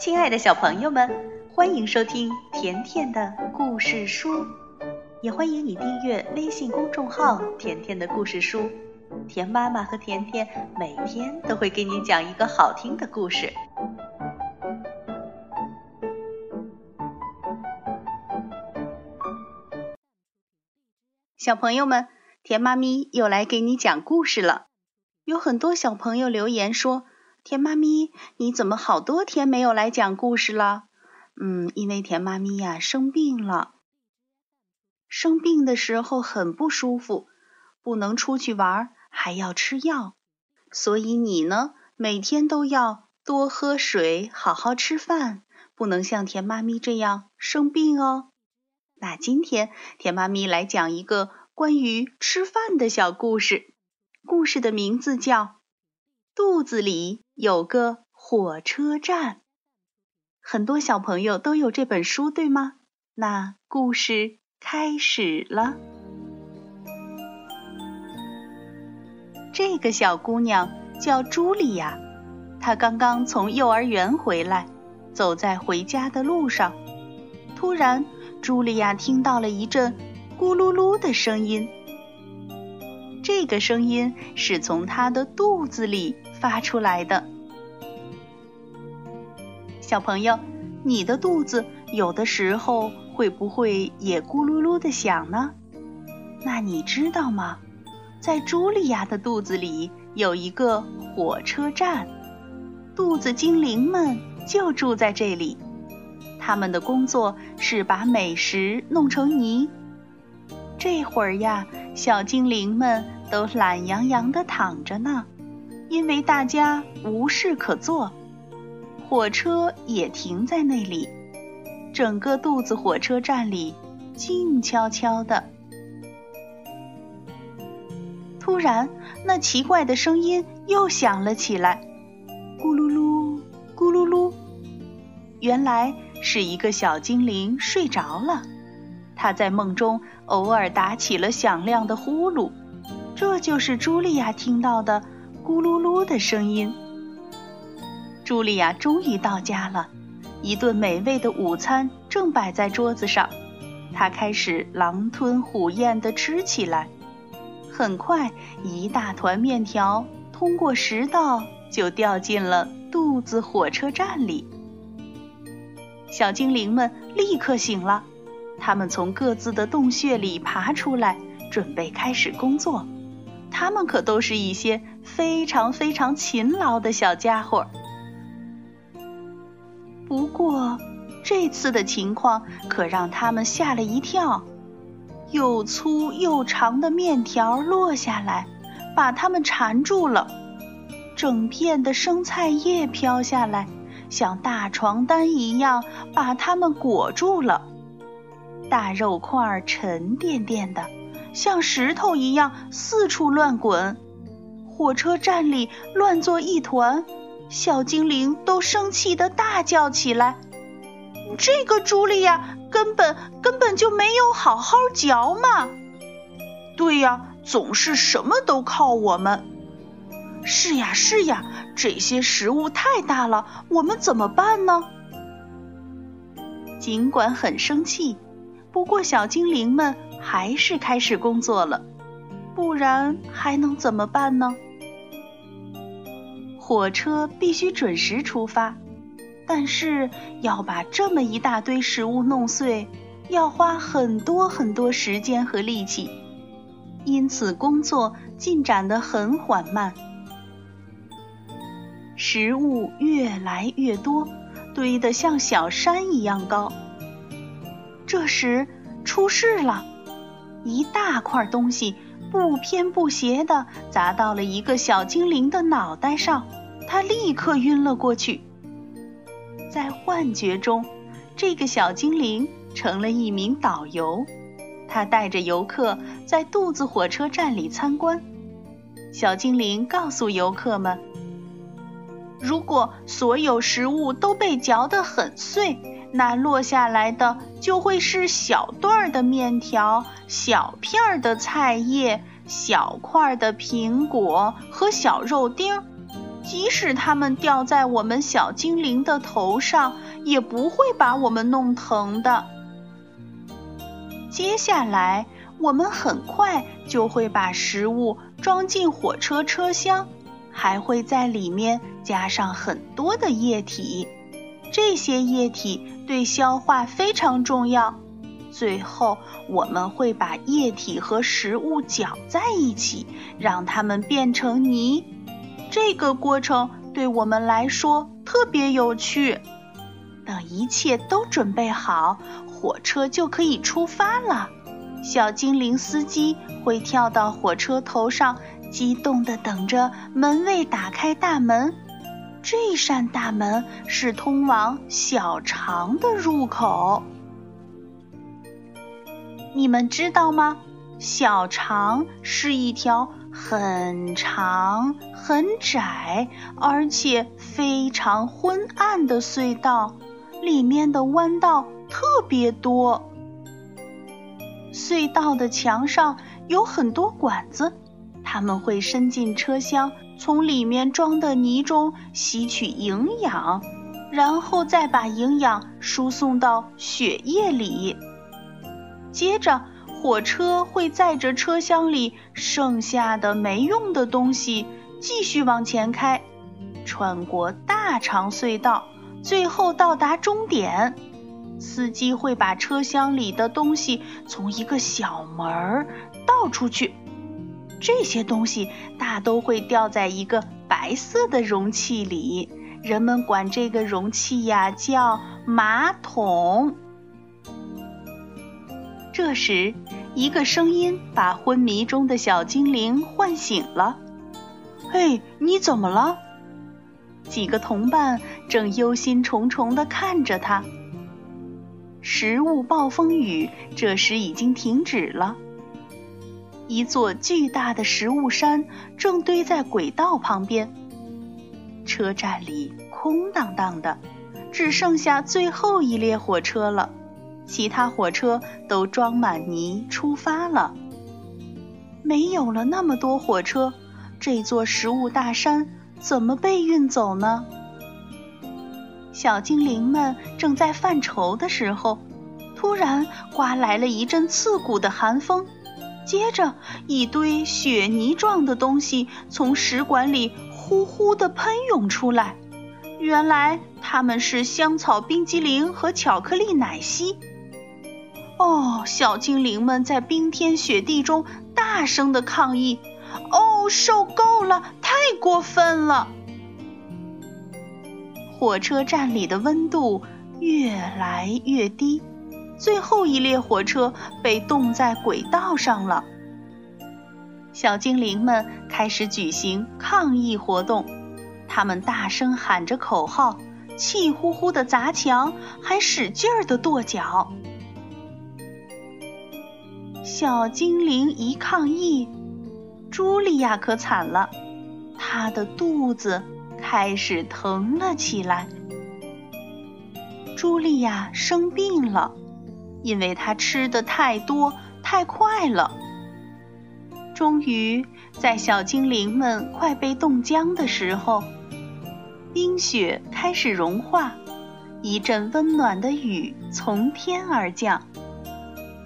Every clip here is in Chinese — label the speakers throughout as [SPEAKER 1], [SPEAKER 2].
[SPEAKER 1] 亲爱的小朋友们，欢迎收听甜甜的故事书，也欢迎你订阅微信公众号“甜甜的故事书”。甜妈妈和甜甜每天都会给你讲一个好听的故事。小朋友们，甜妈咪又来给你讲故事了。有很多小朋友留言说。甜妈咪，你怎么好多天没有来讲故事了？嗯，因为甜妈咪呀生病了。生病的时候很不舒服，不能出去玩，还要吃药。所以你呢，每天都要多喝水，好好吃饭，不能像甜妈咪这样生病哦。那今天甜妈咪来讲一个关于吃饭的小故事，故事的名字叫。肚子里有个火车站，很多小朋友都有这本书，对吗？那故事开始了。这个小姑娘叫茱莉亚，她刚刚从幼儿园回来，走在回家的路上，突然，茱莉亚听到了一阵咕噜噜的声音。这个声音是从他的肚子里。发出来的，小朋友，你的肚子有的时候会不会也咕噜噜的响呢？那你知道吗？在茱莉亚的肚子里有一个火车站，肚子精灵们就住在这里。他们的工作是把美食弄成泥。这会儿呀，小精灵们都懒洋洋的躺着呢。因为大家无事可做，火车也停在那里，整个肚子火车站里静悄悄的。突然，那奇怪的声音又响了起来，咕噜噜，咕噜噜。原来是一个小精灵睡着了，他在梦中偶尔打起了响亮的呼噜，这就是茱莉亚听到的。咕噜噜的声音。茱莉亚终于到家了，一顿美味的午餐正摆在桌子上，她开始狼吞虎咽地吃起来。很快，一大团面条通过食道就掉进了肚子火车站里。小精灵们立刻醒了，他们从各自的洞穴里爬出来，准备开始工作。他们可都是一些非常非常勤劳的小家伙。不过，这次的情况可让他们吓了一跳，又粗又长的面条落下来，把他们缠住了；整片的生菜叶飘下来，像大床单一样把他们裹住了；大肉块沉甸甸的。像石头一样四处乱滚，火车站里乱作一团，小精灵都生气的大叫起来：“这个茱莉亚根本根本就没有好好嚼嘛！”“对呀，总是什么都靠我们。”“是呀是呀，这些食物太大了，我们怎么办呢？”尽管很生气，不过小精灵们。还是开始工作了，不然还能怎么办呢？火车必须准时出发，但是要把这么一大堆食物弄碎，要花很多很多时间和力气，因此工作进展得很缓慢。食物越来越多，堆得像小山一样高。这时出事了。一大块东西不偏不斜地砸到了一个小精灵的脑袋上，他立刻晕了过去。在幻觉中，这个小精灵成了一名导游，他带着游客在肚子火车站里参观。小精灵告诉游客们：“如果所有食物都被嚼得很碎。”那落下来的就会是小段儿的面条、小片儿的菜叶、小块儿的苹果和小肉丁，即使它们掉在我们小精灵的头上，也不会把我们弄疼的。接下来，我们很快就会把食物装进火车车厢，还会在里面加上很多的液体。这些液体对消化非常重要。最后，我们会把液体和食物搅在一起，让它们变成泥。这个过程对我们来说特别有趣。等一切都准备好，火车就可以出发了。小精灵司机会跳到火车头上，激动地等着门卫打开大门。这扇大门是通往小肠的入口。你们知道吗？小肠是一条很长、很窄，而且非常昏暗的隧道，里面的弯道特别多。隧道的墙上有很多管子，他们会伸进车厢，从里面装的泥中吸取营养，然后再把营养输送到血液里。接着，火车会载着车厢里剩下的没用的东西继续往前开，穿过大长隧道，最后到达终点。司机会把车厢里的东西从一个小门儿倒出去，这些东西大都会掉在一个白色的容器里，人们管这个容器呀叫马桶。这时，一个声音把昏迷中的小精灵唤醒了。“嘿，你怎么了？”几个同伴正忧心忡忡地看着他。食物暴风雨这时已经停止了。一座巨大的食物山正堆在轨道旁边。车站里空荡荡的，只剩下最后一列火车了。其他火车都装满泥出发了。没有了那么多火车，这座食物大山怎么被运走呢？小精灵们正在犯愁的时候，突然刮来了一阵刺骨的寒风，接着一堆雪泥状的东西从食管里呼呼地喷涌出来。原来它们是香草冰激凌和巧克力奶昔。哦，小精灵们在冰天雪地中大声的抗议：“哦，受够了，太过分了！”火车站里的温度越来越低，最后一列火车被冻在轨道上了。小精灵们开始举行抗议活动，他们大声喊着口号，气呼呼的砸墙，还使劲儿的跺脚。小精灵一抗议，茱莉亚可惨了，她的肚子。开始疼了起来。茱莉亚生病了，因为他吃的太多太快了。终于，在小精灵们快被冻僵的时候，冰雪开始融化，一阵温暖的雨从天而降。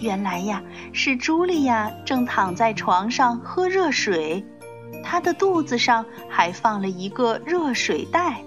[SPEAKER 1] 原来呀，是茱莉亚正躺在床上喝热水。她的肚子上还放了一个热水袋。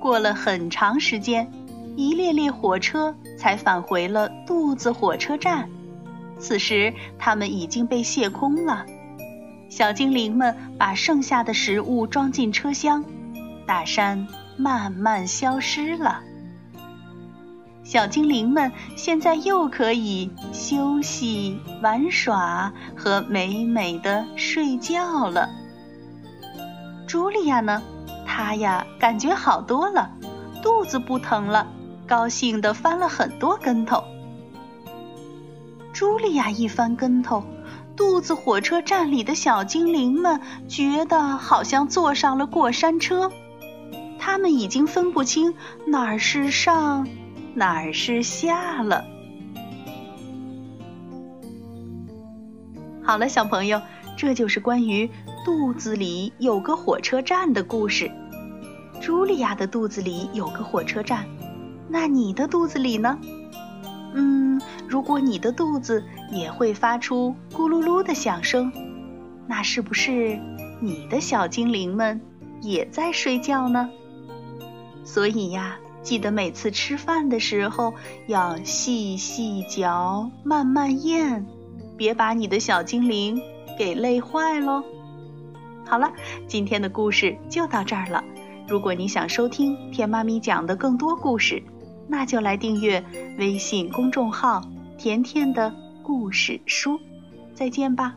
[SPEAKER 1] 过了很长时间，一列列火车才返回了肚子火车站。此时，它们已经被卸空了。小精灵们把剩下的食物装进车厢，大山慢慢消失了。小精灵们现在又可以休息、玩耍和美美的睡觉了。茱莉亚呢？她呀，感觉好多了，肚子不疼了，高兴地翻了很多跟头。茱莉亚一翻跟头，肚子火车站里的小精灵们觉得好像坐上了过山车，他们已经分不清哪儿是上。哪儿是下了？好了，小朋友，这就是关于肚子里有个火车站的故事。茱莉亚的肚子里有个火车站，那你的肚子里呢？嗯，如果你的肚子也会发出咕噜噜的响声，那是不是你的小精灵们也在睡觉呢？所以呀，记得每次吃饭的时候要细细嚼，慢慢咽，别把你的小精灵给累坏喽。好了，今天的故事就到这儿了。如果你想收听甜妈咪讲的更多故事，那就来订阅微信公众号“甜甜的故事书”。再见吧。